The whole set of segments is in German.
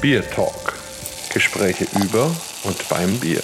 Bier Talk. Gespräche über und beim Bier.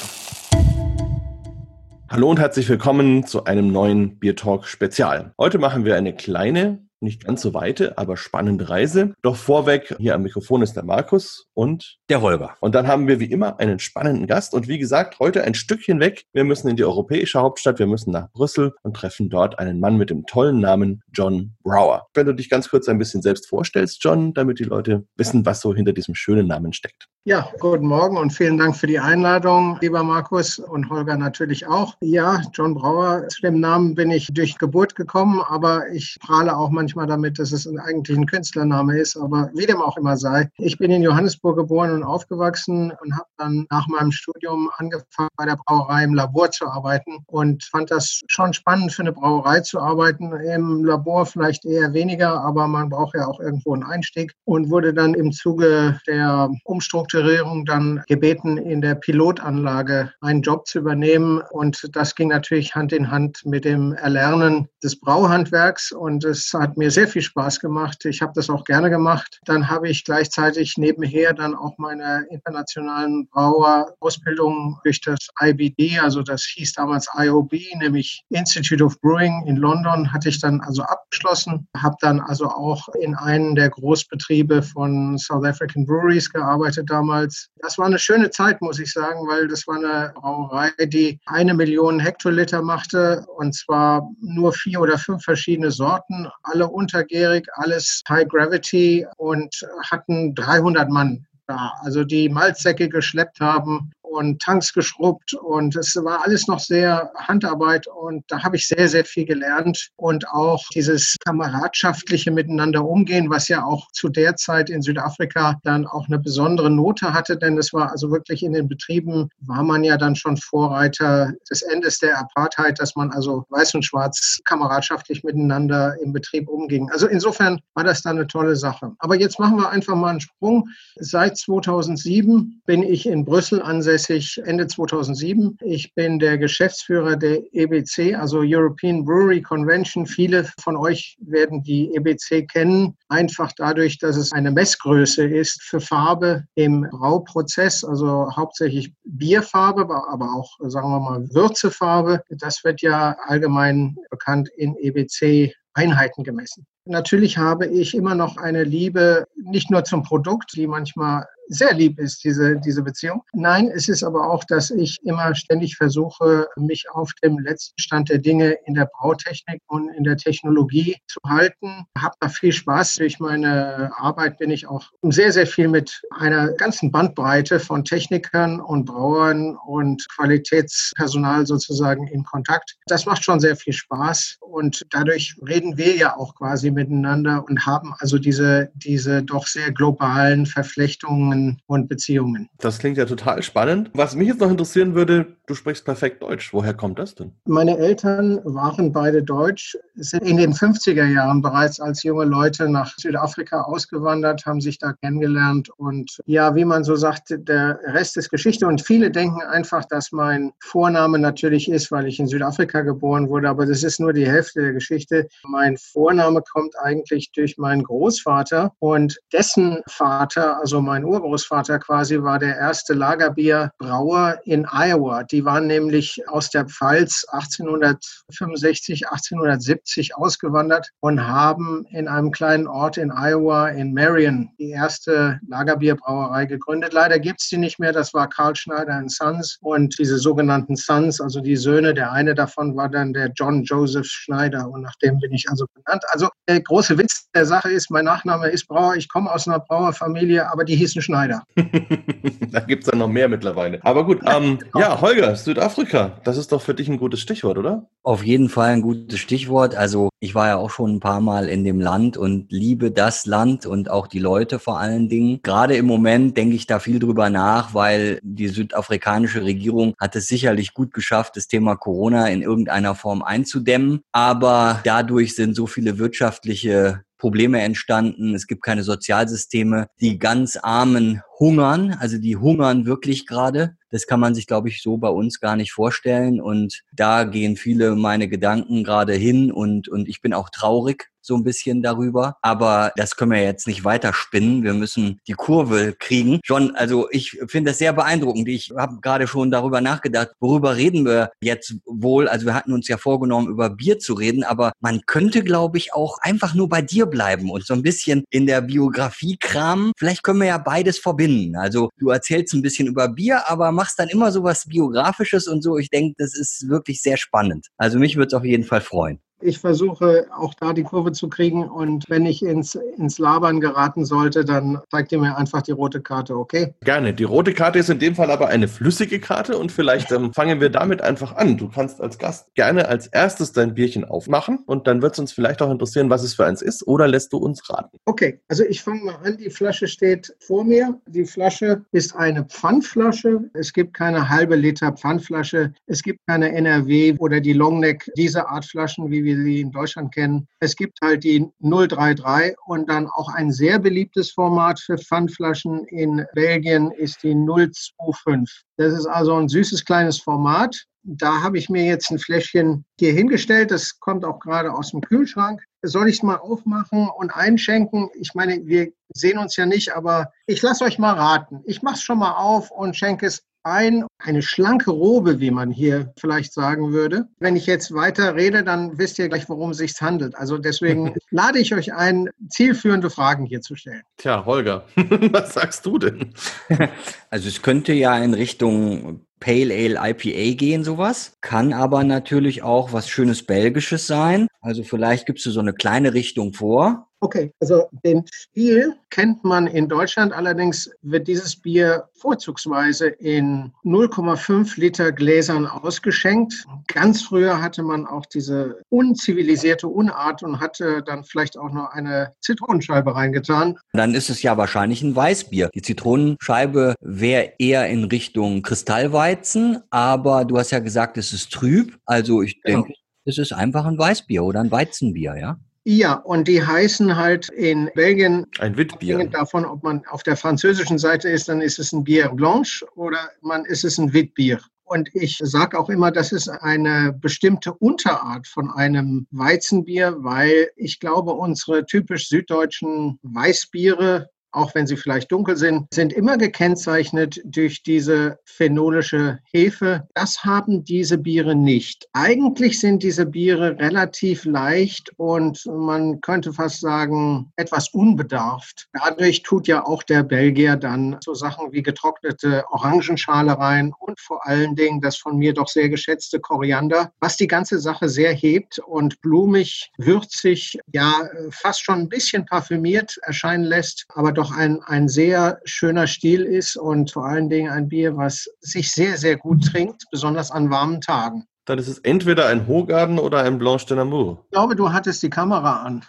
Hallo und herzlich willkommen zu einem neuen Bier Talk Spezial. Heute machen wir eine kleine, nicht ganz so weite, aber spannende Reise. Doch vorweg, hier am Mikrofon ist der Markus und der Holger. Und dann haben wir wie immer einen spannenden Gast. Und wie gesagt, heute ein Stückchen weg. Wir müssen in die europäische Hauptstadt, wir müssen nach Brüssel und treffen dort einen Mann mit dem tollen Namen John Brower. Wenn du dich ganz kurz ein bisschen selbst vorstellst, John, damit die Leute wissen, was so hinter diesem schönen Namen steckt. Ja, guten Morgen und vielen Dank für die Einladung, lieber Markus und Holger natürlich auch. Ja, John Brauer, zu dem Namen bin ich durch Geburt gekommen, aber ich prahle auch manchmal damit, dass es eigentlich ein Künstlername ist, aber wie dem auch immer sei. Ich bin in Johannesburg geboren und aufgewachsen und habe dann nach meinem Studium angefangen, bei der Brauerei im Labor zu arbeiten und fand das schon spannend, für eine Brauerei zu arbeiten. Im Labor vielleicht eher weniger, aber man braucht ja auch irgendwo einen Einstieg und wurde dann im Zuge der Umstrukturierung Strukturierung dann gebeten, in der Pilotanlage einen Job zu übernehmen. Und das ging natürlich Hand in Hand mit dem Erlernen des Brauhandwerks. Und es hat mir sehr viel Spaß gemacht. Ich habe das auch gerne gemacht. Dann habe ich gleichzeitig nebenher dann auch meine internationalen Brauerausbildung durch das IBD, also das hieß damals IOB, nämlich Institute of Brewing in London, hatte ich dann also abgeschlossen. Habe dann also auch in einem der Großbetriebe von South African Breweries gearbeitet damals damals. Das war eine schöne Zeit, muss ich sagen, weil das war eine Brauerei, die eine Million Hektoliter machte und zwar nur vier oder fünf verschiedene Sorten, alle untergärig, alles High Gravity und hatten 300 Mann da, also die Malzsäcke geschleppt haben und Tanks geschrubbt und es war alles noch sehr Handarbeit und da habe ich sehr, sehr viel gelernt und auch dieses kameradschaftliche Miteinander umgehen, was ja auch zu der Zeit in Südafrika dann auch eine besondere Note hatte, denn es war also wirklich in den Betrieben, war man ja dann schon Vorreiter des Endes der Apartheid, dass man also weiß und schwarz kameradschaftlich miteinander im Betrieb umging. Also insofern war das dann eine tolle Sache. Aber jetzt machen wir einfach mal einen Sprung. Seit 2007 bin ich in Brüssel ansässig ansässig Ende 2007. Ich bin der Geschäftsführer der EBC, also European Brewery Convention. Viele von euch werden die EBC kennen, einfach dadurch, dass es eine Messgröße ist für Farbe im Brauprozess, also hauptsächlich Bierfarbe, aber auch, sagen wir mal, Würzefarbe. Das wird ja allgemein bekannt in EBC Einheiten gemessen. Natürlich habe ich immer noch eine Liebe nicht nur zum Produkt, die manchmal sehr lieb ist, diese, diese Beziehung. Nein, es ist aber auch, dass ich immer ständig versuche, mich auf dem letzten Stand der Dinge in der Bautechnik und in der Technologie zu halten. Habe da viel Spaß. Durch meine Arbeit bin ich auch sehr, sehr viel mit einer ganzen Bandbreite von Technikern und Brauern und Qualitätspersonal sozusagen in Kontakt. Das macht schon sehr viel Spaß und dadurch reden wir ja auch quasi miteinander und haben also diese, diese doch sehr globalen Verflechtungen Beziehungen und Beziehungen. Das klingt ja total spannend. Was mich jetzt noch interessieren würde, du sprichst perfekt Deutsch. Woher kommt das denn? Meine Eltern waren beide Deutsch, sind in den 50er Jahren bereits als junge Leute nach Südafrika ausgewandert, haben sich da kennengelernt und ja, wie man so sagt, der Rest ist Geschichte und viele denken einfach, dass mein Vorname natürlich ist, weil ich in Südafrika geboren wurde, aber das ist nur die Hälfte der Geschichte. Mein Vorname kommt eigentlich durch meinen Großvater und dessen Vater, also mein Urgroßvater, Urgroßvater quasi war der erste Lagerbierbrauer in Iowa. Die waren nämlich aus der Pfalz 1865, 1870 ausgewandert und haben in einem kleinen Ort in Iowa, in Marion, die erste Lagerbierbrauerei gegründet. Leider gibt es die nicht mehr. Das war Carl Schneider Sons und diese sogenannten Sons, also die Söhne. Der eine davon war dann der John Joseph Schneider und nach dem bin ich also benannt. Also der große Witz der Sache ist, mein Nachname ist Brauer. Ich komme aus einer Brauerfamilie, aber die hießen Schneider. Schneider. da gibt es ja noch mehr mittlerweile. Aber gut, ähm, ja, Holger, Südafrika, das ist doch für dich ein gutes Stichwort, oder? Auf jeden Fall ein gutes Stichwort. Also ich war ja auch schon ein paar Mal in dem Land und liebe das Land und auch die Leute vor allen Dingen. Gerade im Moment denke ich da viel drüber nach, weil die südafrikanische Regierung hat es sicherlich gut geschafft, das Thema Corona in irgendeiner Form einzudämmen. Aber dadurch sind so viele wirtschaftliche Probleme entstanden. Es gibt keine Sozialsysteme. Die ganz Armen hungern. Also die hungern wirklich gerade. Das kann man sich, glaube ich, so bei uns gar nicht vorstellen. Und da gehen viele meine Gedanken gerade hin und, und ich bin auch traurig, so ein bisschen darüber. Aber das können wir jetzt nicht weiter spinnen. Wir müssen die Kurve kriegen. John, also ich finde das sehr beeindruckend. Ich habe gerade schon darüber nachgedacht, worüber reden wir jetzt wohl. Also wir hatten uns ja vorgenommen, über Bier zu reden, aber man könnte, glaube ich, auch einfach nur bei dir bleiben und so ein bisschen in der Biografie kramen. Vielleicht können wir ja beides verbinden. Also du erzählst ein bisschen über Bier, aber machst dann immer so was Biografisches und so. Ich denke, das ist wirklich sehr spannend. Also mich würde es auf jeden Fall freuen. Ich versuche auch da die Kurve zu kriegen und wenn ich ins, ins Labern geraten sollte, dann zeigt ihr mir einfach die rote Karte, okay? Gerne. Die rote Karte ist in dem Fall aber eine flüssige Karte und vielleicht ähm, fangen wir damit einfach an. Du kannst als Gast gerne als erstes dein Bierchen aufmachen und dann wird es uns vielleicht auch interessieren, was es für eins ist oder lässt du uns raten? Okay, also ich fange mal an. Die Flasche steht vor mir. Die Flasche ist eine Pfandflasche. Es gibt keine halbe Liter Pfandflasche. Es gibt keine NRW oder die Longneck, diese Art Flaschen, wie wir sie in Deutschland kennen. Es gibt halt die 033 und dann auch ein sehr beliebtes Format für Pfandflaschen in Belgien ist die 025. Das ist also ein süßes kleines Format. Da habe ich mir jetzt ein Fläschchen hier hingestellt. Das kommt auch gerade aus dem Kühlschrank. Soll ich es mal aufmachen und einschenken? Ich meine, wir sehen uns ja nicht, aber ich lasse euch mal raten. Ich mache es schon mal auf und schenke es ein, eine schlanke Robe, wie man hier vielleicht sagen würde. Wenn ich jetzt weiter rede, dann wisst ihr gleich, worum es sich handelt. Also deswegen lade ich euch ein, zielführende Fragen hier zu stellen. Tja, Holger, was sagst du denn? Also es könnte ja in Richtung Pale Ale IPA gehen, sowas. Kann aber natürlich auch was schönes Belgisches sein. Also vielleicht gibst du so eine kleine Richtung vor. Okay, also den Stil kennt man in Deutschland, allerdings wird dieses Bier vorzugsweise in 0,5 Liter Gläsern ausgeschenkt. Ganz früher hatte man auch diese unzivilisierte Unart und hatte dann vielleicht auch noch eine Zitronenscheibe reingetan. Dann ist es ja wahrscheinlich ein Weißbier. Die Zitronenscheibe wäre eher in Richtung Kristallweizen, aber du hast ja gesagt, es ist trüb. Also ich genau. denke, es ist einfach ein Weißbier oder ein Weizenbier, ja? Ja, und die heißen halt in Belgien, ein Witbier. davon, ob man auf der französischen Seite ist, dann ist es ein Bier Blanche oder man ist es ein Witbier. Und ich sage auch immer, das ist eine bestimmte Unterart von einem Weizenbier, weil ich glaube, unsere typisch süddeutschen Weißbiere auch wenn sie vielleicht dunkel sind, sind immer gekennzeichnet durch diese phenolische Hefe. Das haben diese Biere nicht. Eigentlich sind diese Biere relativ leicht und man könnte fast sagen, etwas unbedarft. Dadurch tut ja auch der Belgier dann so Sachen wie getrocknete Orangenschale rein und vor allen Dingen das von mir doch sehr geschätzte Koriander, was die ganze Sache sehr hebt und blumig, würzig, ja fast schon ein bisschen parfümiert erscheinen lässt, aber doch ein, ein sehr schöner Stil ist und vor allen Dingen ein Bier, was sich sehr, sehr gut trinkt, besonders an warmen Tagen. Dann ist es entweder ein Hogarden oder ein Blanche de Namur. Ich glaube, du hattest die Kamera an.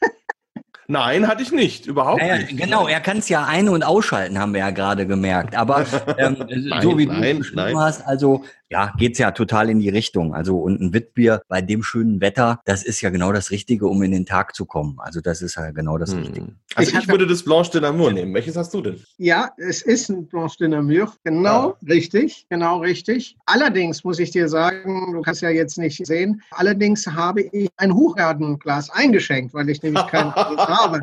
Nein, hatte ich nicht, überhaupt naja, nicht. Genau, er kann es ja ein- und ausschalten, haben wir ja gerade gemerkt. Aber ähm, nein, so wie nein, du es beschrieben hast, also ja, geht's ja total in die Richtung. Also und ein Witbier bei dem schönen Wetter, das ist ja genau das Richtige, um in den Tag zu kommen. Also das ist ja genau das hm. Richtige. Also ich, ich würde das Blanche de Namur nehmen. Welches hast du denn? Ja, es ist ein Blanche de Namur. Genau ah. richtig, genau richtig. Allerdings muss ich dir sagen, du kannst ja jetzt nicht sehen, allerdings habe ich ein Hochgardenglas eingeschenkt, weil ich nämlich kein habe.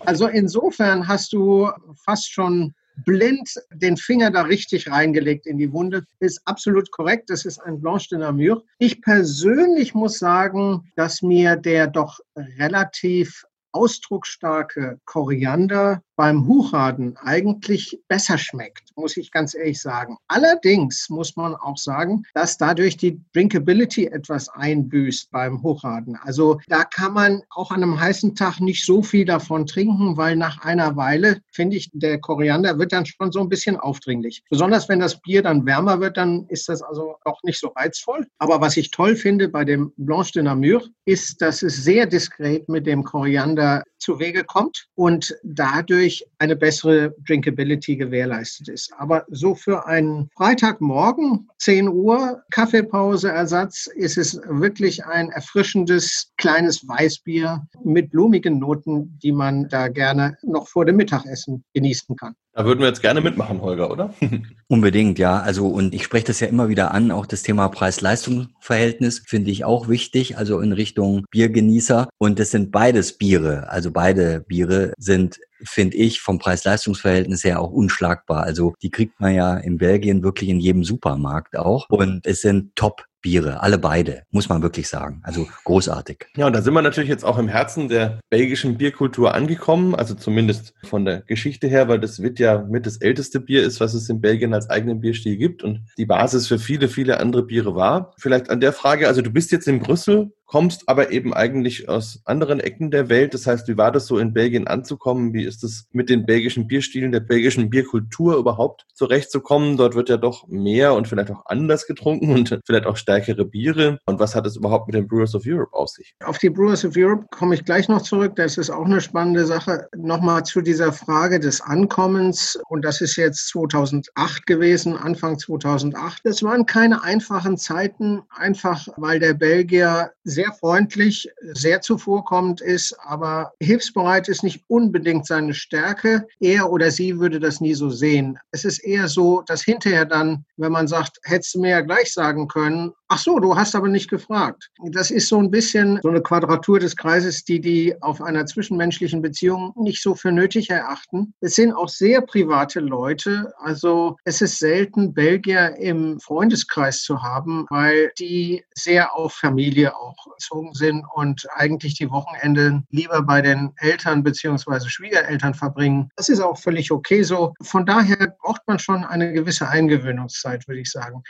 Also insofern hast du fast schon blind den Finger da richtig reingelegt in die Wunde. Ist absolut korrekt. Das ist ein Blanche de Namur. Ich persönlich muss sagen, dass mir der doch relativ ausdrucksstarke Koriander beim Huchaden eigentlich besser schmeckt, muss ich ganz ehrlich sagen. Allerdings muss man auch sagen, dass dadurch die Drinkability etwas einbüßt beim Hochhaden. Also da kann man auch an einem heißen Tag nicht so viel davon trinken, weil nach einer Weile, finde ich, der Koriander wird dann schon so ein bisschen aufdringlich. Besonders wenn das Bier dann wärmer wird, dann ist das also auch nicht so reizvoll. Aber was ich toll finde bei dem Blanche de Namur, ist, dass es sehr diskret mit dem Koriander zu Wege kommt und dadurch eine bessere Drinkability gewährleistet ist. Aber so für einen Freitagmorgen, 10 Uhr, Kaffeepauseersatz, ist es wirklich ein erfrischendes kleines Weißbier mit blumigen Noten, die man da gerne noch vor dem Mittagessen genießen kann. Da würden wir jetzt gerne mitmachen, Holger, oder? Unbedingt, ja. Also, und ich spreche das ja immer wieder an, auch das Thema Preis-Leistungs-Verhältnis finde ich auch wichtig, also in Richtung Biergenießer. Und das sind beides Biere. Also beide Biere sind finde ich vom Preis-Leistungs-Verhältnis her auch unschlagbar. Also die kriegt man ja in Belgien wirklich in jedem Supermarkt auch. Und es sind top Biere, alle beide, muss man wirklich sagen. Also großartig. Ja, und da sind wir natürlich jetzt auch im Herzen der belgischen Bierkultur angekommen, also zumindest von der Geschichte her, weil das wird ja mit das älteste Bier ist, was es in Belgien als eigenen Bierstil gibt und die Basis für viele, viele andere Biere war. Vielleicht an der Frage, also du bist jetzt in Brüssel, kommst aber eben eigentlich aus anderen Ecken der Welt. Das heißt, wie war das so in Belgien anzukommen? Wie ist es mit den belgischen Bierstilen, der belgischen Bierkultur überhaupt zurechtzukommen? Dort wird ja doch mehr und vielleicht auch anders getrunken und vielleicht auch stärkere Biere. Und was hat es überhaupt mit den Brewers of Europe auf sich? Auf die Brewers of Europe komme ich gleich noch zurück. Das ist auch eine spannende Sache. Nochmal zu dieser Frage des Ankommens. Und das ist jetzt 2008 gewesen, Anfang 2008. Das waren keine einfachen Zeiten, einfach weil der Belgier sehr freundlich, sehr zuvorkommend ist, aber hilfsbereit ist nicht unbedingt seine Stärke. Er oder sie würde das nie so sehen. Es ist eher so, dass hinterher dann, wenn man sagt, hättest du mir ja gleich sagen können, ach so, du hast aber nicht gefragt. Das ist so ein bisschen so eine Quadratur des Kreises, die die auf einer zwischenmenschlichen Beziehung nicht so für nötig erachten. Es sind auch sehr private Leute. Also es ist selten, Belgier im Freundeskreis zu haben, weil die sehr auf Familie auch erzogen sind und eigentlich die Wochenende lieber bei den Eltern beziehungsweise Schwiegereltern verbringen. Das ist auch völlig okay so. Von daher braucht man schon eine gewisse Eingewöhnungszeit, würde ich sagen.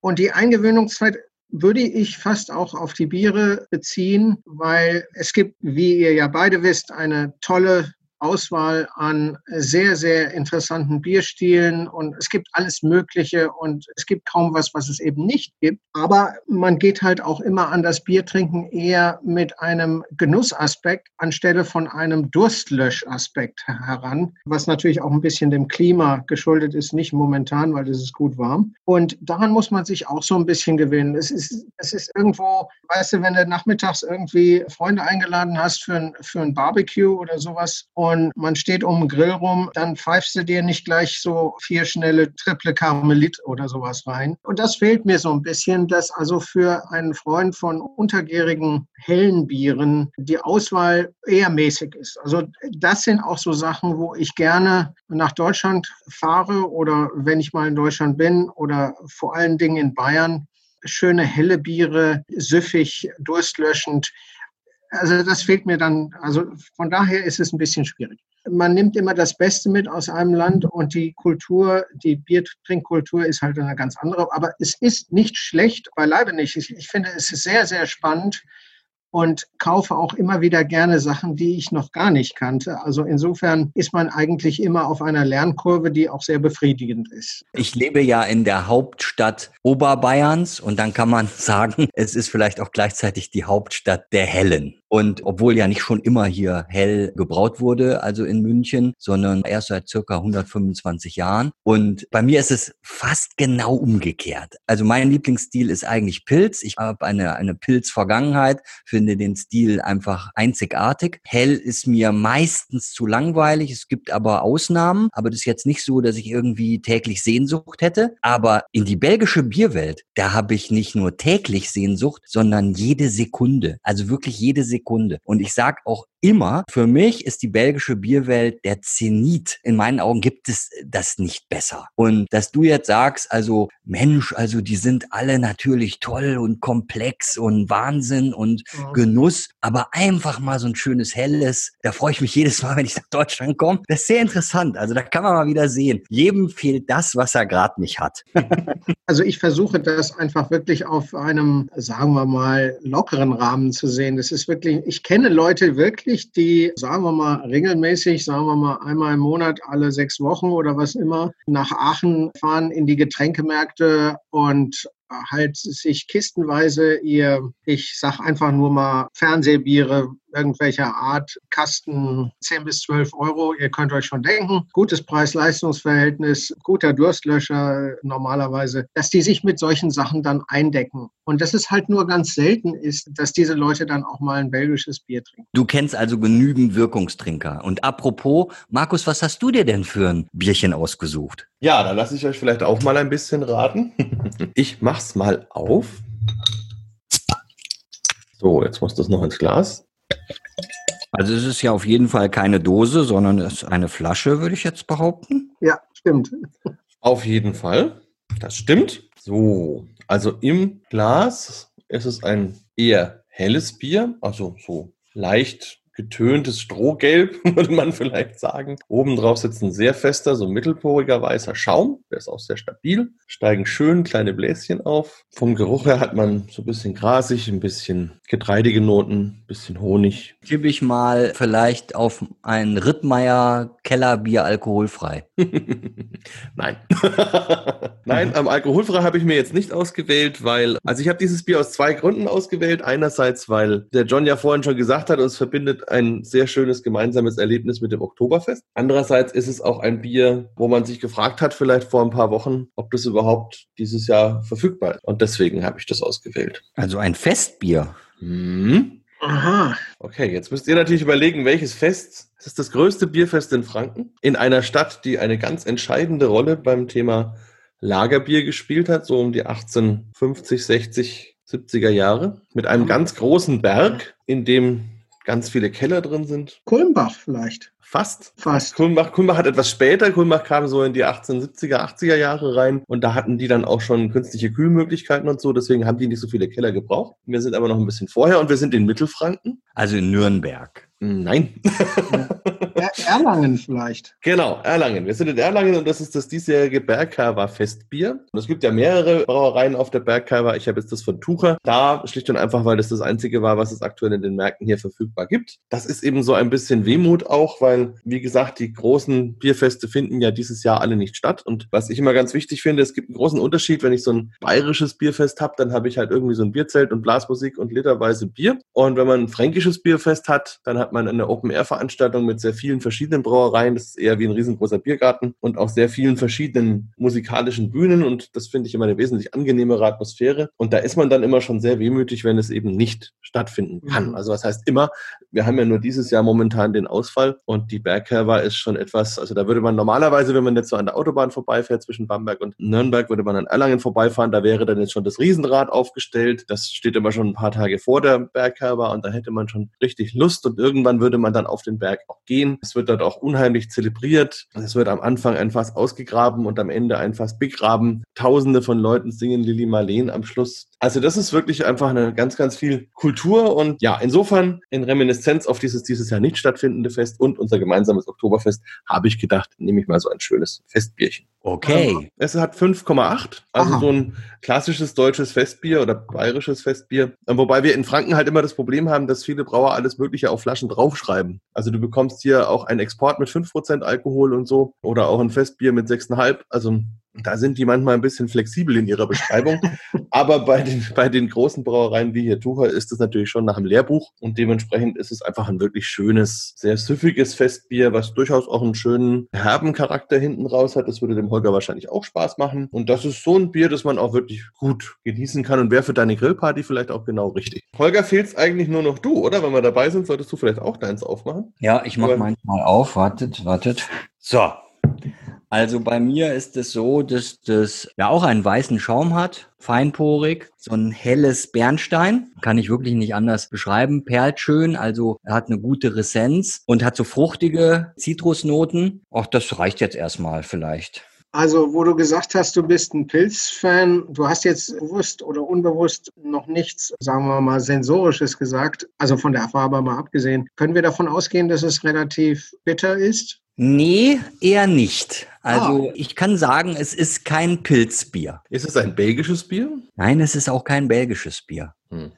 Und die Eingewöhnungszeit würde ich fast auch auf die Biere beziehen, weil es gibt, wie ihr ja beide wisst, eine tolle Auswahl an sehr, sehr interessanten Bierstilen und es gibt alles Mögliche und es gibt kaum was, was es eben nicht gibt. Aber man geht halt auch immer an das Biertrinken eher mit einem Genussaspekt anstelle von einem Durstlöschaspekt heran, was natürlich auch ein bisschen dem Klima geschuldet ist, nicht momentan, weil es ist gut warm. Und daran muss man sich auch so ein bisschen gewöhnen. Es ist, es ist irgendwo, weißt du, wenn du nachmittags irgendwie Freunde eingeladen hast für ein, für ein Barbecue oder sowas und und man steht um den Grill rum, dann pfeifst du dir nicht gleich so vier schnelle Triple Karmelit oder sowas rein. Und das fehlt mir so ein bisschen, dass also für einen Freund von untergärigen hellen Bieren die Auswahl eher mäßig ist. Also das sind auch so Sachen, wo ich gerne nach Deutschland fahre oder wenn ich mal in Deutschland bin oder vor allen Dingen in Bayern, schöne helle Biere, süffig, durstlöschend also das fehlt mir dann, also von daher ist es ein bisschen schwierig. Man nimmt immer das Beste mit aus einem Land und die Kultur, die Biertrinkkultur ist halt eine ganz andere. Aber es ist nicht schlecht, beileibe nicht. Ich, ich finde, es ist sehr, sehr spannend, und kaufe auch immer wieder gerne Sachen, die ich noch gar nicht kannte. Also insofern ist man eigentlich immer auf einer Lernkurve, die auch sehr befriedigend ist. Ich lebe ja in der Hauptstadt Oberbayerns und dann kann man sagen, es ist vielleicht auch gleichzeitig die Hauptstadt der Hellen. Und obwohl ja nicht schon immer hier hell gebraut wurde, also in München, sondern erst seit circa 125 Jahren. Und bei mir ist es fast genau umgekehrt. Also mein Lieblingsstil ist eigentlich Pilz. Ich habe eine, eine Pilz-Vergangenheit, finde den Stil einfach einzigartig. Hell ist mir meistens zu langweilig. Es gibt aber Ausnahmen. Aber das ist jetzt nicht so, dass ich irgendwie täglich Sehnsucht hätte. Aber in die belgische Bierwelt, da habe ich nicht nur täglich Sehnsucht, sondern jede Sekunde. Also wirklich jede Sekunde Sekunde. Und ich sage auch immer, für mich ist die belgische Bierwelt der Zenit. In meinen Augen gibt es das nicht besser. Und dass du jetzt sagst, also Mensch, also die sind alle natürlich toll und komplex und Wahnsinn und ja. Genuss, aber einfach mal so ein schönes helles, da freue ich mich jedes Mal, wenn ich nach Deutschland komme. Das ist sehr interessant. Also da kann man mal wieder sehen. Jedem fehlt das, was er gerade nicht hat. also ich versuche das einfach wirklich auf einem, sagen wir mal, lockeren Rahmen zu sehen. Das ist wirklich, ich kenne Leute wirklich, die, sagen wir mal, regelmäßig, sagen wir mal einmal im Monat, alle sechs Wochen oder was immer, nach Aachen fahren in die Getränkemärkte und halt sich kistenweise ihr, ich sag einfach nur mal Fernsehbiere irgendwelcher Art, Kasten 10 bis 12 Euro. Ihr könnt euch schon denken, gutes Preis-Leistungs-Verhältnis, guter Durstlöscher normalerweise, dass die sich mit solchen Sachen dann eindecken. Und dass es halt nur ganz selten ist, dass diese Leute dann auch mal ein belgisches Bier trinken. Du kennst also genügend Wirkungstrinker. Und apropos, Markus, was hast du dir denn für ein Bierchen ausgesucht? Ja, da lasse ich euch vielleicht auch mal ein bisschen raten. Ich mach's mal auf. So, jetzt muss das noch ins Glas. Also es ist ja auf jeden Fall keine Dose, sondern es ist eine Flasche, würde ich jetzt behaupten. Ja, stimmt. Auf jeden Fall. Das stimmt. So, also im Glas ist es ein eher helles Bier, also so leicht getöntes Strohgelb, würde man vielleicht sagen. Obendrauf sitzt ein sehr fester, so mittelporiger weißer Schaum. Der ist auch sehr stabil. Steigen schön kleine Bläschen auf. Vom Geruch her hat man so ein bisschen grasig, ein bisschen getreidige Noten, ein bisschen Honig. Gebe ich mal vielleicht auf ein Rittmeier Kellerbier alkoholfrei. Nein. Nein, am alkoholfrei habe ich mir jetzt nicht ausgewählt, weil, also ich habe dieses Bier aus zwei Gründen ausgewählt. Einerseits, weil der John ja vorhin schon gesagt hat, es verbindet ein sehr schönes gemeinsames Erlebnis mit dem Oktoberfest. Andererseits ist es auch ein Bier, wo man sich gefragt hat, vielleicht vor ein paar Wochen, ob das überhaupt dieses Jahr verfügbar ist. Und deswegen habe ich das ausgewählt. Also ein Festbier. Hm. Aha. Okay, jetzt müsst ihr natürlich überlegen, welches Fest. Das ist das größte Bierfest in Franken. In einer Stadt, die eine ganz entscheidende Rolle beim Thema Lagerbier gespielt hat, so um die 1850, 60, 70er Jahre. Mit einem ganz großen Berg, in dem ganz viele Keller drin sind. Kulmbach vielleicht. Fast. Fast. Kulmbach, Kulmbach hat etwas später. Kulmbach kam so in die 1870er, 80er Jahre rein und da hatten die dann auch schon künstliche Kühlmöglichkeiten und so. Deswegen haben die nicht so viele Keller gebraucht. Wir sind aber noch ein bisschen vorher und wir sind in Mittelfranken. Also in Nürnberg. Nein. Er Erlangen vielleicht. Genau, Erlangen. Wir sind in Erlangen und das ist das diesjährige Bergkaver Festbier. Und es gibt ja mehrere Brauereien auf der Bergkaver. Ich habe jetzt das von Tucher. Da schlicht und einfach, weil das das einzige war, was es aktuell in den Märkten hier verfügbar gibt. Das ist eben so ein bisschen Wehmut auch, weil, wie gesagt, die großen Bierfeste finden ja dieses Jahr alle nicht statt. Und was ich immer ganz wichtig finde, es gibt einen großen Unterschied, wenn ich so ein bayerisches Bierfest habe, dann habe ich halt irgendwie so ein Bierzelt und Blasmusik und literweise Bier. Und wenn man ein fränkisches Bierfest hat, dann hat man eine Open-Air-Veranstaltung mit sehr vielen verschiedenen Brauereien. Das ist eher wie ein riesengroßer Biergarten und auch sehr vielen verschiedenen musikalischen Bühnen. Und das finde ich immer eine wesentlich angenehmere Atmosphäre. Und da ist man dann immer schon sehr wehmütig, wenn es eben nicht stattfinden kann. Mhm. Also was heißt immer, wir haben ja nur dieses Jahr momentan den Ausfall und die Bergkerwa ist schon etwas, also da würde man normalerweise, wenn man jetzt so an der Autobahn vorbeifährt zwischen Bamberg und Nürnberg, würde man an Erlangen vorbeifahren, da wäre dann jetzt schon das Riesenrad aufgestellt. Das steht immer schon ein paar Tage vor der Bergkerwa und da hätte man schon richtig Lust und irgendwann würde man dann auf den Berg auch gehen. Es wird dort auch unheimlich zelebriert. Es wird am Anfang ein Fass ausgegraben und am Ende ein Fass begraben. Tausende von Leuten singen Lili Marleen am Schluss. Also das ist wirklich einfach eine ganz, ganz viel Kultur und ja, insofern in Reminiszenz auf dieses dieses Jahr nicht stattfindende Fest und unser gemeinsames Oktoberfest habe ich gedacht, nehme ich mal so ein schönes Festbierchen. Okay. Es hat 5,8, also Aha. so ein klassisches deutsches Festbier oder bayerisches Festbier. Äh, Wobei wir in Franken halt immer das Problem haben, dass viele Brauer alles Mögliche auf Flaschen draufschreiben. Also du bekommst hier auch einen Export mit 5% Alkohol und so oder auch ein Festbier mit 6,5. Also da sind die manchmal ein bisschen flexibel in ihrer Beschreibung. Aber bei den, bei den großen Brauereien wie hier Tucher ist es natürlich schon nach dem Lehrbuch und dementsprechend ist es einfach ein wirklich schönes, sehr süffiges Festbier, was durchaus auch einen schönen herben Charakter hinten raus hat. Das würde dem Holger wahrscheinlich auch Spaß machen. Und das ist so ein Bier, das man auch wirklich gut genießen kann und wäre für deine Grillparty vielleicht auch genau richtig. Holger, fehlt's eigentlich nur noch du, oder? Wenn wir dabei sind, solltest du vielleicht auch deins aufmachen. Ja, ich mache meins mal auf. Wartet, wartet. So. Also bei mir ist es so, dass das ja auch einen weißen Schaum hat, feinporig, so ein helles Bernstein, kann ich wirklich nicht anders beschreiben, perlt schön, also hat eine gute Ressenz und hat so fruchtige Zitrusnoten. Auch das reicht jetzt erstmal vielleicht. Also, wo du gesagt hast, du bist ein Pilz-Fan, du hast jetzt bewusst oder unbewusst noch nichts, sagen wir mal, Sensorisches gesagt, also von der Farbe mal abgesehen. Können wir davon ausgehen, dass es relativ bitter ist? Nee, eher nicht. Also ich kann sagen, es ist kein Pilzbier. Ist es ein belgisches Bier? Nein, es ist auch kein belgisches Bier. Mhm.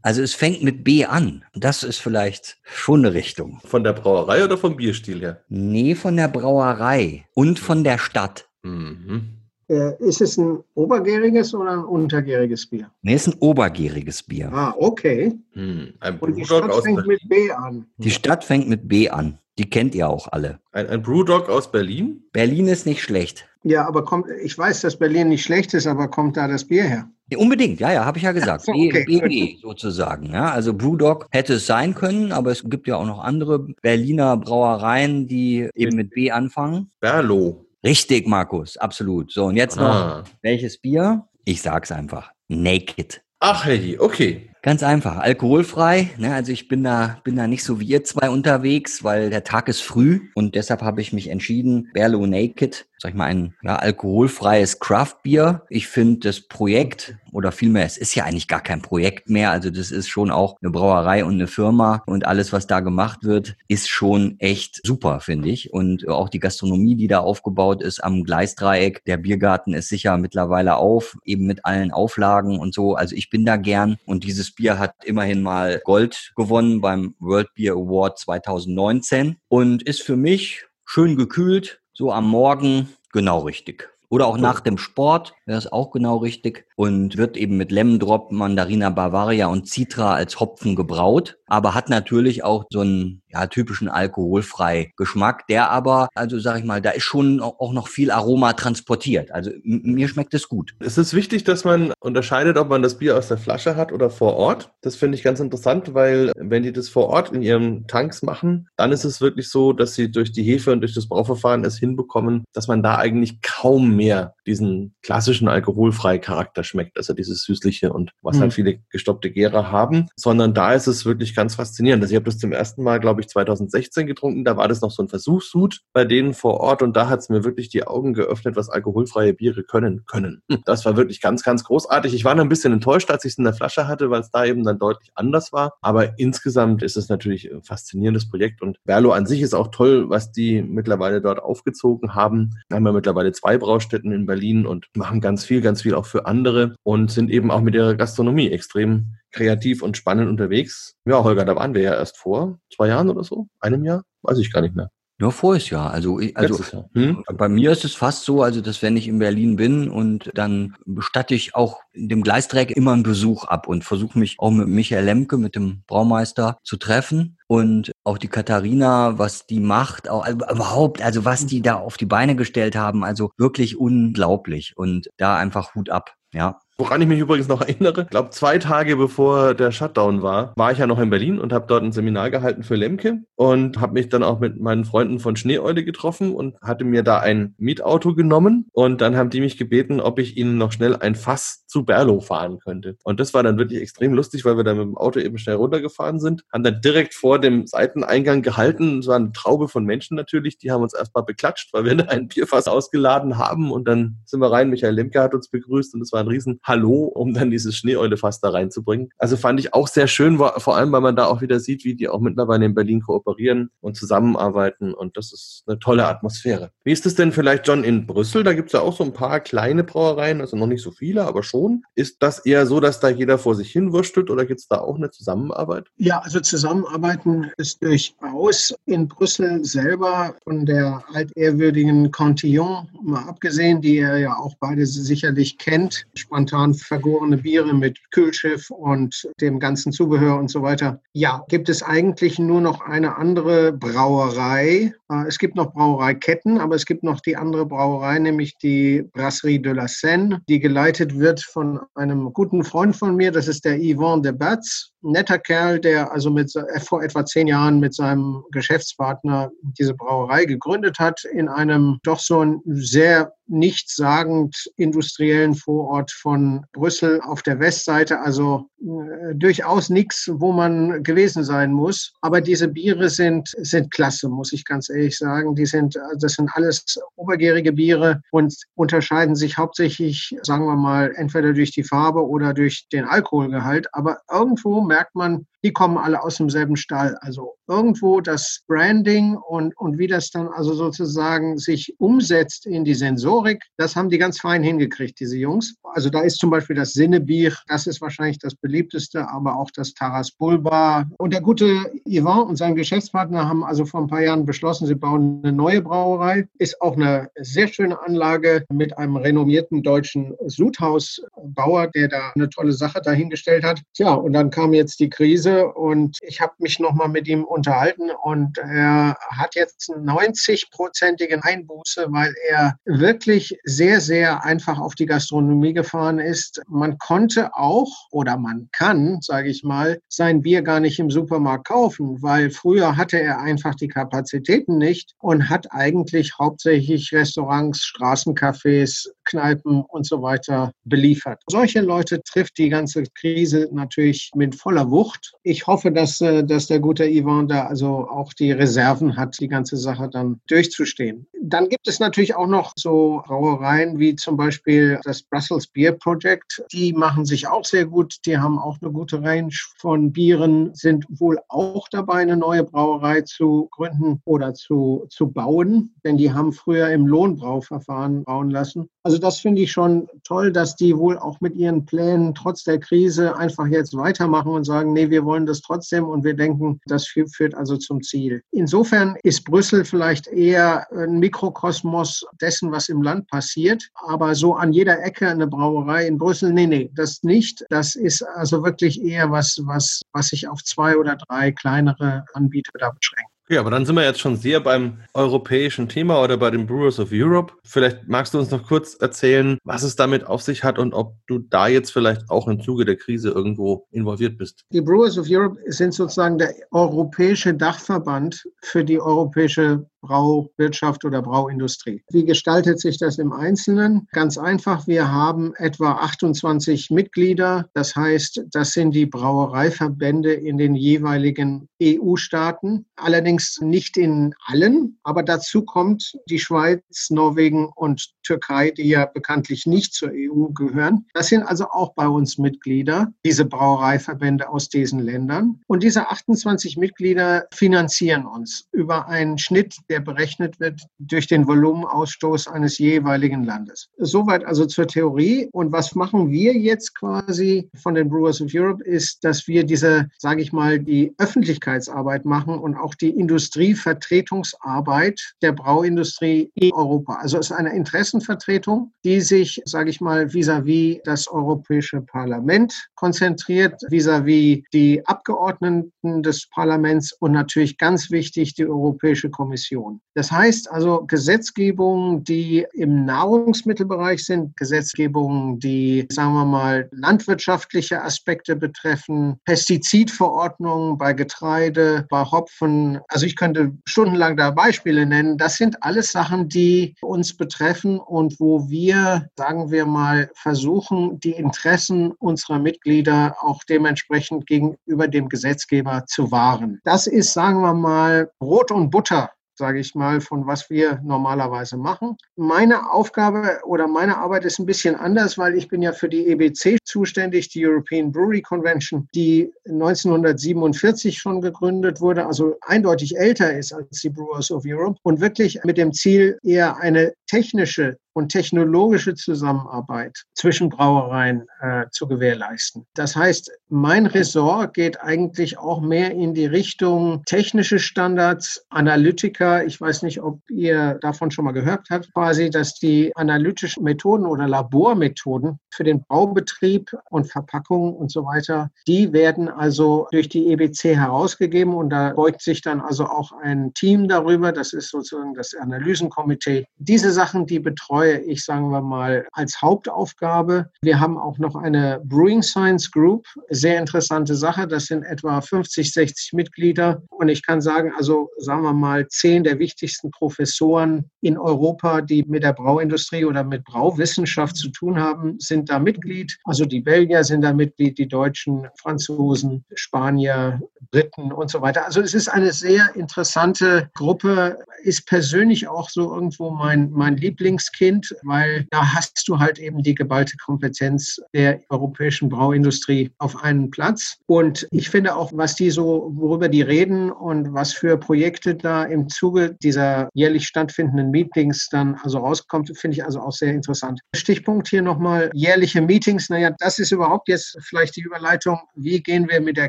Also es fängt mit B an. Das ist vielleicht schon eine Richtung. Von der Brauerei oder vom Bierstil her? Nee, von der Brauerei und von der Stadt. Mhm. Äh, ist es ein obergäriges oder ein untergäriges Bier? Nee, ist ein obergäriges Bier. Ah, okay. Hm, Und die Stadt fängt mit B an. Die Stadt fängt mit B an. Die kennt ihr auch alle. Ein, ein Brewdog aus Berlin? Berlin ist nicht schlecht. Ja, aber kommt, ich weiß, dass Berlin nicht schlecht ist, aber kommt da das Bier her? Ja, unbedingt, ja, ja, habe ich ja gesagt. So, okay. BG sozusagen. Ja. Also Brewdog hätte es sein können, aber es gibt ja auch noch andere Berliner Brauereien, die eben mit B anfangen. Berlo. Richtig, Markus, absolut. So, und jetzt ah. noch welches Bier? Ich sag's einfach. Naked. Ach, hey, okay. Ganz einfach, alkoholfrei. Ne? Also ich bin da, bin da nicht so wie ihr zwei unterwegs, weil der Tag ist früh und deshalb habe ich mich entschieden, Berlo Naked, sag ich mal, ein ja, alkoholfreies Craft-Bier. Ich finde das Projekt oder vielmehr, es ist ja eigentlich gar kein Projekt mehr. Also das ist schon auch eine Brauerei und eine Firma und alles, was da gemacht wird, ist schon echt super, finde ich. Und auch die Gastronomie, die da aufgebaut ist am Gleisdreieck. Der Biergarten ist sicher mittlerweile auf, eben mit allen Auflagen und so. Also ich bin da gern und dieses Bier hat immerhin mal Gold gewonnen beim World Beer Award 2019 und ist für mich schön gekühlt, so am Morgen genau richtig. Oder auch nach dem Sport wäre es auch genau richtig und wird eben mit Lemon Drop, Mandarina Bavaria und Citra als Hopfen gebraut, aber hat natürlich auch so einen ja, typischen alkoholfrei Geschmack, der aber, also sag ich mal, da ist schon auch noch viel Aroma transportiert. Also mir schmeckt es gut. Es ist wichtig, dass man unterscheidet, ob man das Bier aus der Flasche hat oder vor Ort. Das finde ich ganz interessant, weil wenn die das vor Ort in ihren Tanks machen, dann ist es wirklich so, dass sie durch die Hefe und durch das Brauverfahren es hinbekommen, dass man da eigentlich kaum mehr diesen klassischen alkoholfrei Charakter schmeckt, also dieses süßliche und was mhm. halt viele gestoppte Gärer haben, sondern da ist es wirklich ganz faszinierend. Also ich habe das zum ersten Mal, glaube ich, 2016 getrunken, da war das noch so ein Versuchssud bei denen vor Ort und da hat es mir wirklich die Augen geöffnet, was alkoholfreie Biere können können. Hm, das war wirklich ganz, ganz großartig. Ich war ein bisschen enttäuscht, als ich es in der Flasche hatte, weil es da eben dann deutlich anders war. Aber insgesamt ist es natürlich ein faszinierendes Projekt und Berlo an sich ist auch toll, was die mittlerweile dort aufgezogen haben. Wir haben ja mittlerweile zwei Braustätten in Berlin und machen ganz viel, ganz viel auch für andere und sind eben auch mit ihrer Gastronomie extrem kreativ und spannend unterwegs. Ja, Holger, da waren wir ja erst vor zwei Jahren oder so, einem Jahr, weiß ich gar nicht mehr. Nur voriges Jahr. Also, also hm? bei mir ist es fast so, also dass wenn ich in Berlin bin und dann bestatte ich auch dem Gleisdreieck immer einen Besuch ab und versuche mich auch mit Michael Lemke, mit dem Braumeister, zu treffen. Und auch die Katharina, was die macht, auch also überhaupt, also was die da auf die Beine gestellt haben, also wirklich unglaublich. Und da einfach Hut ab. Ja, Woran ich mich übrigens noch erinnere, ich glaube zwei Tage bevor der Shutdown war, war ich ja noch in Berlin und habe dort ein Seminar gehalten für Lemke und habe mich dann auch mit meinen Freunden von Schneeeule getroffen und hatte mir da ein Mietauto genommen und dann haben die mich gebeten, ob ich ihnen noch schnell ein Fass zu Berlo fahren könnte. Und das war dann wirklich extrem lustig, weil wir dann mit dem Auto eben schnell runtergefahren sind, haben dann direkt vor dem Seiteneingang gehalten. Es war eine Traube von Menschen natürlich, die haben uns erstmal beklatscht, weil wir da ein Bierfass ausgeladen haben und dann sind wir rein. Michael Lemke hat uns begrüßt und es war ein riesen Hallo, um dann dieses Schneeeulefass da reinzubringen. Also fand ich auch sehr schön, vor allem, weil man da auch wieder sieht, wie die auch mittlerweile in Berlin kooperieren und zusammenarbeiten. Und das ist eine tolle Atmosphäre. Wie ist es denn vielleicht, John, in Brüssel? Da gibt es ja auch so ein paar kleine Brauereien, also noch nicht so viele, aber schon. Ist das eher so, dass da jeder vor sich hin wurstelt oder gibt es da auch eine Zusammenarbeit? Ja, also Zusammenarbeiten ist durchaus in Brüssel selber von der altehrwürdigen Cantillon mal abgesehen, die ihr ja auch beide sicherlich kennt. Spontan spontan vergorene Biere mit Kühlschiff und dem ganzen Zubehör und so weiter. Ja, gibt es eigentlich nur noch eine andere Brauerei. Äh, es gibt noch Brauereiketten, aber es gibt noch die andere Brauerei, nämlich die Brasserie de la Seine, die geleitet wird von einem guten Freund von mir, das ist der Yvon de Batz netter Kerl, der also mit, äh, vor etwa zehn Jahren mit seinem Geschäftspartner diese Brauerei gegründet hat, in einem doch so sehr nichtssagend industriellen Vorort von Brüssel auf der Westseite, also äh, durchaus nichts, wo man gewesen sein muss. Aber diese Biere sind, sind klasse, muss ich ganz ehrlich sagen. Die sind, das sind alles obergärige Biere und unterscheiden sich hauptsächlich, sagen wir mal, entweder durch die Farbe oder durch den Alkoholgehalt. Aber irgendwo merkt man, die kommen alle aus demselben Stall. Also irgendwo das Branding und, und wie das dann also sozusagen sich umsetzt in die Sensorik, das haben die ganz fein hingekriegt, diese Jungs. Also da ist zum Beispiel das Sinnebier, das ist wahrscheinlich das beliebteste, aber auch das Taras Bulba. Und der gute Yvan und sein Geschäftspartner haben also vor ein paar Jahren beschlossen, sie bauen eine neue Brauerei. Ist auch eine sehr schöne Anlage mit einem renommierten deutschen Sudhausbauer, der da eine tolle Sache dahingestellt hat. Tja, und dann kam jetzt die Krise und ich habe mich nochmal mit ihm unterhalten und er hat jetzt einen 90-prozentigen Einbuße, weil er wirklich sehr, sehr einfach auf die Gastronomie gefahren ist. Man konnte auch oder man kann, sage ich mal, sein Bier gar nicht im Supermarkt kaufen, weil früher hatte er einfach die Kapazitäten nicht und hat eigentlich hauptsächlich Restaurants, Straßencafés, Kneipen und so weiter beliefert. Solche Leute trifft die ganze Krise natürlich mit voller Wucht. Ich hoffe, dass, äh, dass der gute Ivan da also auch die Reserven hat, die ganze Sache dann durchzustehen. Dann gibt es natürlich auch noch so Brauereien wie zum Beispiel das Brussels Beer Project. Die machen sich auch sehr gut. Die haben auch eine gute Range von Bieren, sind wohl auch dabei, eine neue Brauerei zu gründen oder zu, zu bauen, denn die haben früher im Lohnbrauverfahren bauen lassen. Also das finde ich schon toll, dass die wohl auch mit ihren Plänen trotz der Krise einfach jetzt weitermachen und sagen, nee, wir wollen das trotzdem und wir denken, das führt also zum Ziel. Insofern ist Brüssel vielleicht eher ein Mikrokosmos dessen, was im Land passiert, aber so an jeder Ecke eine Brauerei in Brüssel, nee, nee, das nicht. Das ist also wirklich eher was, was, was sich auf zwei oder drei kleinere Anbieter da beschränkt. Ja, aber dann sind wir jetzt schon sehr beim europäischen Thema oder bei den Brewers of Europe. Vielleicht magst du uns noch kurz erzählen, was es damit auf sich hat und ob du da jetzt vielleicht auch im Zuge der Krise irgendwo involviert bist. Die Brewers of Europe sind sozusagen der europäische Dachverband für die europäische Brauwirtschaft oder Brauindustrie. Wie gestaltet sich das im Einzelnen? Ganz einfach, wir haben etwa 28 Mitglieder. Das heißt, das sind die Brauereiverbände in den jeweiligen EU-Staaten. Allerdings nicht in allen, aber dazu kommt die Schweiz, Norwegen und Türkei, die ja bekanntlich nicht zur EU gehören. Das sind also auch bei uns Mitglieder, diese Brauereiverbände aus diesen Ländern. Und diese 28 Mitglieder finanzieren uns über einen Schnitt der der berechnet wird durch den Volumenausstoß eines jeweiligen Landes. Soweit also zur Theorie. Und was machen wir jetzt quasi von den Brewers of Europe, ist, dass wir diese, sage ich mal, die Öffentlichkeitsarbeit machen und auch die Industrievertretungsarbeit der Brauindustrie in Europa. Also es ist eine Interessenvertretung, die sich, sage ich mal, vis-à-vis -vis das Europäische Parlament konzentriert, vis-à-vis -vis die Abgeordneten des Parlaments und natürlich ganz wichtig die Europäische Kommission. Union. Das heißt also Gesetzgebungen, die im Nahrungsmittelbereich sind, Gesetzgebungen, die, sagen wir mal, landwirtschaftliche Aspekte betreffen, Pestizidverordnungen bei Getreide, bei Hopfen. Also ich könnte stundenlang da Beispiele nennen. Das sind alles Sachen, die uns betreffen und wo wir, sagen wir mal, versuchen, die Interessen unserer Mitglieder auch dementsprechend gegenüber dem Gesetzgeber zu wahren. Das ist, sagen wir mal, Brot und Butter sage ich mal, von was wir normalerweise machen. Meine Aufgabe oder meine Arbeit ist ein bisschen anders, weil ich bin ja für die EBC zuständig, die European Brewery Convention, die 1947 schon gegründet wurde, also eindeutig älter ist als die Brewers of Europe und wirklich mit dem Ziel, eher eine technische und technologische Zusammenarbeit zwischen Brauereien äh, zu gewährleisten. Das heißt, mein Ressort geht eigentlich auch mehr in die Richtung technische Standards, Analytiker. Ich weiß nicht, ob ihr davon schon mal gehört habt, quasi, dass die analytischen Methoden oder Labormethoden für den Baubetrieb und Verpackung und so weiter, die werden also durch die EBC herausgegeben und da beugt sich dann also auch ein Team darüber. Das ist sozusagen das Analysenkomitee. Diese Sachen, die betreuen betreue ich, sagen wir mal, als Hauptaufgabe. Wir haben auch noch eine Brewing Science Group. Sehr interessante Sache. Das sind etwa 50, 60 Mitglieder. Und ich kann sagen, also sagen wir mal, zehn der wichtigsten Professoren in Europa, die mit der Brauindustrie oder mit Brauwissenschaft zu tun haben, sind da Mitglied. Also die Belgier sind da Mitglied, die Deutschen, Franzosen, Spanier, Briten und so weiter. Also es ist eine sehr interessante Gruppe. ist persönlich auch so irgendwo mein, mein Lieblingskind, weil da hast du halt eben die geballte Kompetenz der europäischen Brauindustrie auf einen Platz. Und ich finde auch, was die so, worüber die reden und was für Projekte da im Zuge dieser jährlich stattfindenden Meetings dann also rauskommt, finde ich also auch sehr interessant. Stichpunkt hier nochmal jährliche Meetings. Naja, das ist überhaupt jetzt vielleicht die Überleitung. Wie gehen wir mit der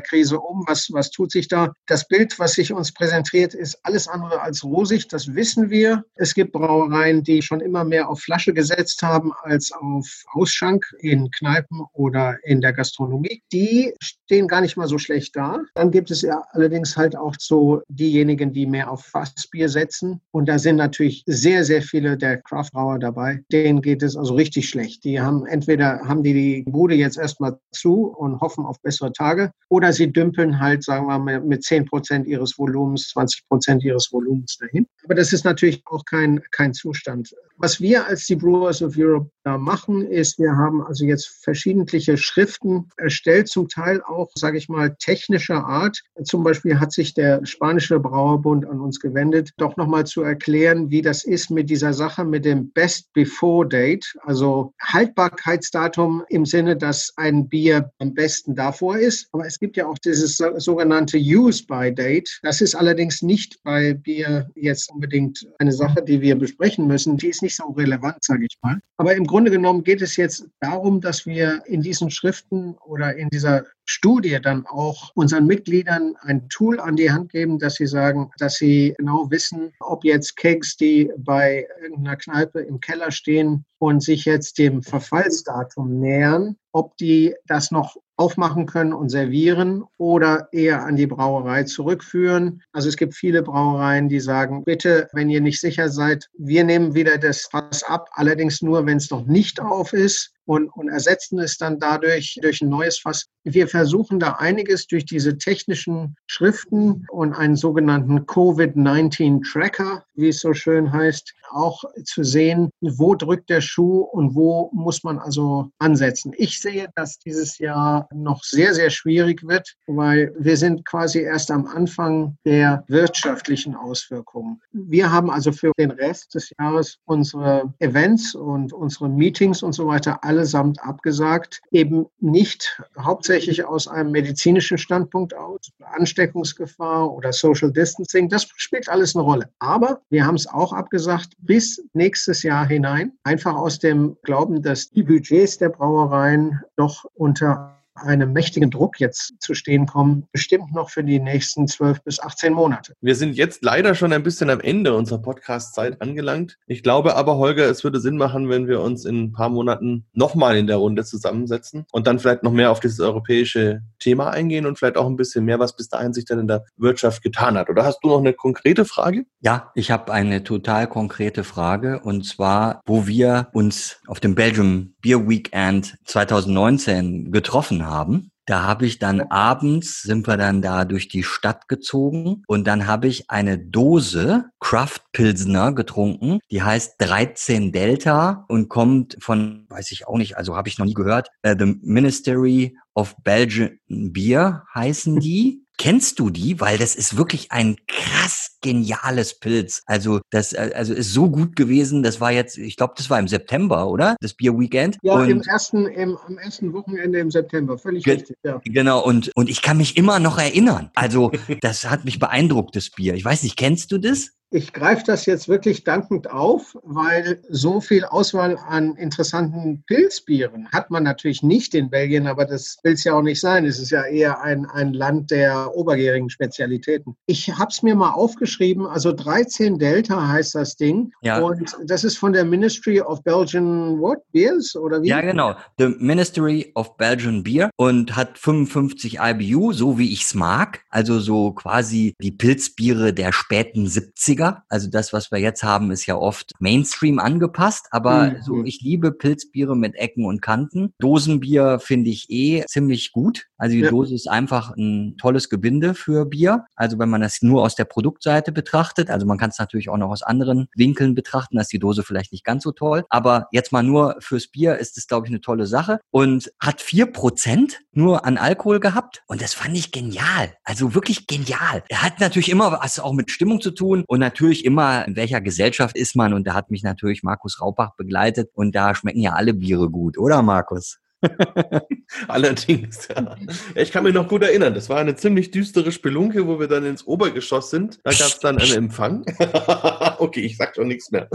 Krise um? Was, was tut sich da? Das Bild, was sich uns präsentiert, ist alles andere als rosig. Das wissen wir. Es gibt Brauereien, die schon immer mehr auf Flasche gesetzt haben als auf Ausschank in Kneipen oder in der Gastronomie. Die stehen gar nicht mal so schlecht da. Dann gibt es ja allerdings halt auch so diejenigen, die mehr auf Fassbier setzen. Und da sind natürlich sehr, sehr viele der Craftbrauer dabei. Denen geht es also richtig schlecht. Die haben entweder haben die die Bude jetzt erstmal zu und hoffen auf bessere Tage oder sie dümpeln halt, sagen wir mal, mit 10 Prozent ihres Volumens, 20 Prozent ihres Volumens dahin. Aber das ist natürlich auch kein, kein Zustand. Was wir als die Brewers of Europe da machen, ist, wir haben also jetzt verschiedentliche Schriften erstellt, zum Teil auch, sage ich mal, technischer Art. Zum Beispiel hat sich der spanische Brauerbund an uns gewendet, doch nochmal zu erklären, wie das ist mit dieser Sache mit dem Best Before Date, also Haltbarkeitsdatum im Sinne, dass ein Bier am besten davor ist. Aber es gibt ja auch dieses sogenannte Use by Date. Das ist allerdings nicht bei Bier jetzt unbedingt eine Sache, die wir besprechen müssen. Die ist nicht so relevant, sage ich mal. Aber im Grunde genommen geht es jetzt darum, dass wir in diesen Schriften oder in dieser Studie dann auch unseren Mitgliedern ein Tool an die Hand geben, dass sie sagen, dass sie genau wissen, ob jetzt Cakes, die bei irgendeiner Kneipe im Keller stehen und sich jetzt dem Verfallsdatum nähern, ob die das noch aufmachen können und servieren oder eher an die Brauerei zurückführen. Also es gibt viele Brauereien, die sagen, bitte, wenn ihr nicht sicher seid, wir nehmen wieder das Fass ab, allerdings nur, wenn es noch nicht auf ist und, und ersetzen es dann dadurch durch ein neues Fass. Wir versuchen da einiges durch diese technischen Schriften und einen sogenannten Covid-19-Tracker, wie es so schön heißt, auch zu sehen, wo drückt der Schuh und wo muss man also ansetzen. Ich sehe, dass dieses Jahr noch sehr, sehr schwierig wird, weil wir sind quasi erst am Anfang der wirtschaftlichen Auswirkungen. Wir haben also für den Rest des Jahres unsere Events und unsere Meetings und so weiter allesamt abgesagt, eben nicht hauptsächlich aus einem medizinischen Standpunkt aus, Ansteckungsgefahr oder Social Distancing, das spielt alles eine Rolle. Aber wir haben es auch abgesagt, bis nächstes Jahr hinein. Einfach aus dem Glauben, dass die Budgets der Brauereien doch unter einem mächtigen Druck jetzt zu stehen kommen, bestimmt noch für die nächsten 12 bis 18 Monate. Wir sind jetzt leider schon ein bisschen am Ende unserer Podcast-Zeit angelangt. Ich glaube aber, Holger, es würde Sinn machen, wenn wir uns in ein paar Monaten nochmal in der Runde zusammensetzen und dann vielleicht noch mehr auf dieses europäische Thema eingehen und vielleicht auch ein bisschen mehr, was bis dahin sich dann in der Wirtschaft getan hat. Oder hast du noch eine konkrete Frage? Ja, ich habe eine total konkrete Frage und zwar, wo wir uns auf dem Belgium Beer Weekend 2019 getroffen haben haben. Da habe ich dann abends, sind wir dann da durch die Stadt gezogen und dann habe ich eine Dose Craft Pilsner getrunken, die heißt 13 Delta und kommt von, weiß ich auch nicht, also habe ich noch nie gehört, uh, The Ministry of Belgian Beer heißen die. Kennst du die? Weil das ist wirklich ein krass geniales Pilz. Also das äh, also ist so gut gewesen. Das war jetzt, ich glaube, das war im September, oder? Das Bier Weekend. Ja, und im ersten, im, am ersten Wochenende im September. Völlig ge richtig. Ja. Genau. Und und ich kann mich immer noch erinnern. Also das hat mich beeindruckt, das Bier. Ich weiß nicht, kennst du das? Ich greife das jetzt wirklich dankend auf, weil so viel Auswahl an interessanten Pilzbieren hat man natürlich nicht in Belgien, aber das will es ja auch nicht sein. Es ist ja eher ein, ein Land der obergärigen Spezialitäten. Ich habe es mir mal aufgeschrieben, also 13 Delta heißt das Ding. Ja. Und das ist von der Ministry of Belgian what? Beers oder wie? Ja, genau. The Ministry of Belgian Beer und hat 55 IBU, so wie ich es mag. Also so quasi die Pilzbiere der späten 70er 90er. Also das, was wir jetzt haben, ist ja oft Mainstream angepasst, aber mhm. so ich liebe Pilzbiere mit Ecken und Kanten. Dosenbier finde ich eh ziemlich gut. Also die ja. Dose ist einfach ein tolles Gebinde für Bier. Also wenn man das nur aus der Produktseite betrachtet, also man kann es natürlich auch noch aus anderen Winkeln betrachten, dass die Dose vielleicht nicht ganz so toll. Aber jetzt mal nur fürs Bier ist es, glaube ich, eine tolle Sache und hat vier Prozent nur an Alkohol gehabt und das fand ich genial. Also wirklich genial. Er hat natürlich immer was auch mit Stimmung zu tun und natürlich immer, in welcher Gesellschaft ist man und da hat mich natürlich Markus Raupach begleitet und da schmecken ja alle Biere gut, oder Markus? Allerdings, ja. Ich kann mich noch gut erinnern, das war eine ziemlich düstere Spelunke, wo wir dann ins Obergeschoss sind. Da gab es dann einen Empfang. okay, ich sag schon nichts mehr.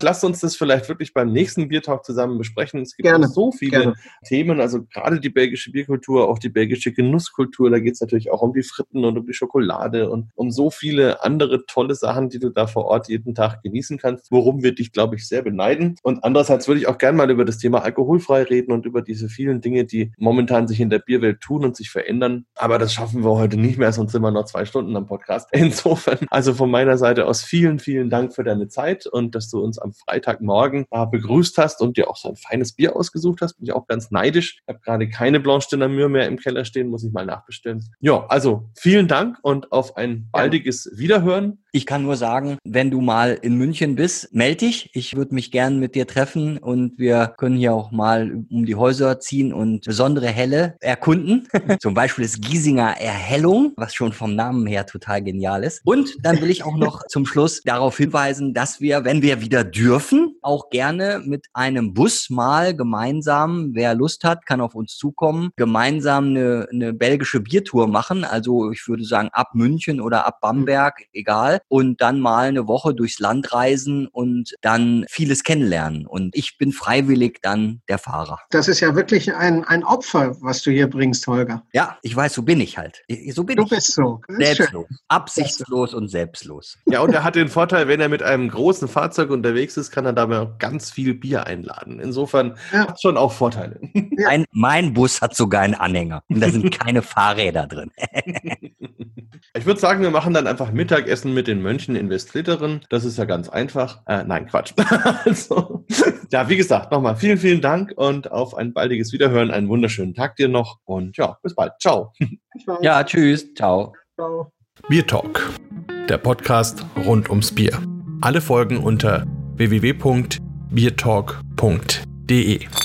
Lasst uns das vielleicht wirklich beim nächsten Biertalk zusammen besprechen. Es gibt Gerne. so viele Gerne. Themen, also gerade die belgische Bierkultur, auch die belgische Genusskultur. Da geht es natürlich auch um die Fritten und um die Schokolade und um so viele andere tolle Sachen, die du da vor Ort jeden Tag genießen kannst, worum wir dich, glaube ich, sehr beneiden. Und andererseits würde ich auch gerne mal über das Thema alkoholfrei reden und über diese vielen Dinge, die momentan sich in der Bierwelt tun und sich verändern. Aber das schaffen wir heute nicht mehr, sonst sind wir noch zwei Stunden am Podcast. Insofern, also von meiner Seite aus vielen, vielen Dank für deine Zeit und dass du uns am Freitagmorgen äh, begrüßt hast und dir auch so ein feines Bier ausgesucht hast. Bin ich auch ganz neidisch. Ich habe gerade keine Blanche de mehr im Keller stehen, muss ich mal nachbestellen. Ja, also vielen Dank und auf ein baldiges Wiederhören. Ich kann nur sagen, wenn du mal in München bist, melde dich. Ich würde mich gern mit dir treffen und wir können hier auch mal um die Häuser ziehen und besondere Helle erkunden. Zum Beispiel das Giesinger Erhellung, was schon vom Namen her total genial ist. Und dann will ich auch noch zum Schluss darauf hinweisen, dass wir, wenn wir wieder dürfen, auch gerne mit einem Bus mal gemeinsam, wer Lust hat, kann auf uns zukommen, gemeinsam eine, eine belgische Biertour machen. Also ich würde sagen ab München oder ab Bamberg, egal und dann mal eine Woche durchs Land reisen und dann vieles kennenlernen. Und ich bin freiwillig dann der Fahrer. Das ist ja wirklich ein, ein Opfer, was du hier bringst, Holger. Ja, ich weiß, so bin ich halt. Ich- So bin Du ich. bist so. Selbstlos. Absichtslos und selbstlos. Ja, und er hat den Vorteil, wenn er mit einem großen Fahrzeug unterwegs ist, kann er dabei auch ganz viel Bier einladen. Insofern Ja. hat schon auch Vorteile. Ja. Ein, mein Bus hat sogar einen Anhänger. Und da sind keine Fahrräder drin. Ich würde sagen, wir machen dann einfach Mittagessen mit den Mönchen in Westlitteren. Das ist ja ganz einfach. Äh, nein, Quatsch. also, ja, wie gesagt, nochmal vielen, vielen Dank und auf ein baldiges Wiederhören. Einen wunderschönen Tag dir noch und ja, bis bald. Ciao. Ja, tschüss. Ciao. Ciao. Bier Talk, der Podcast rund ums Bier. Alle Folgen unter www.biertalk.de.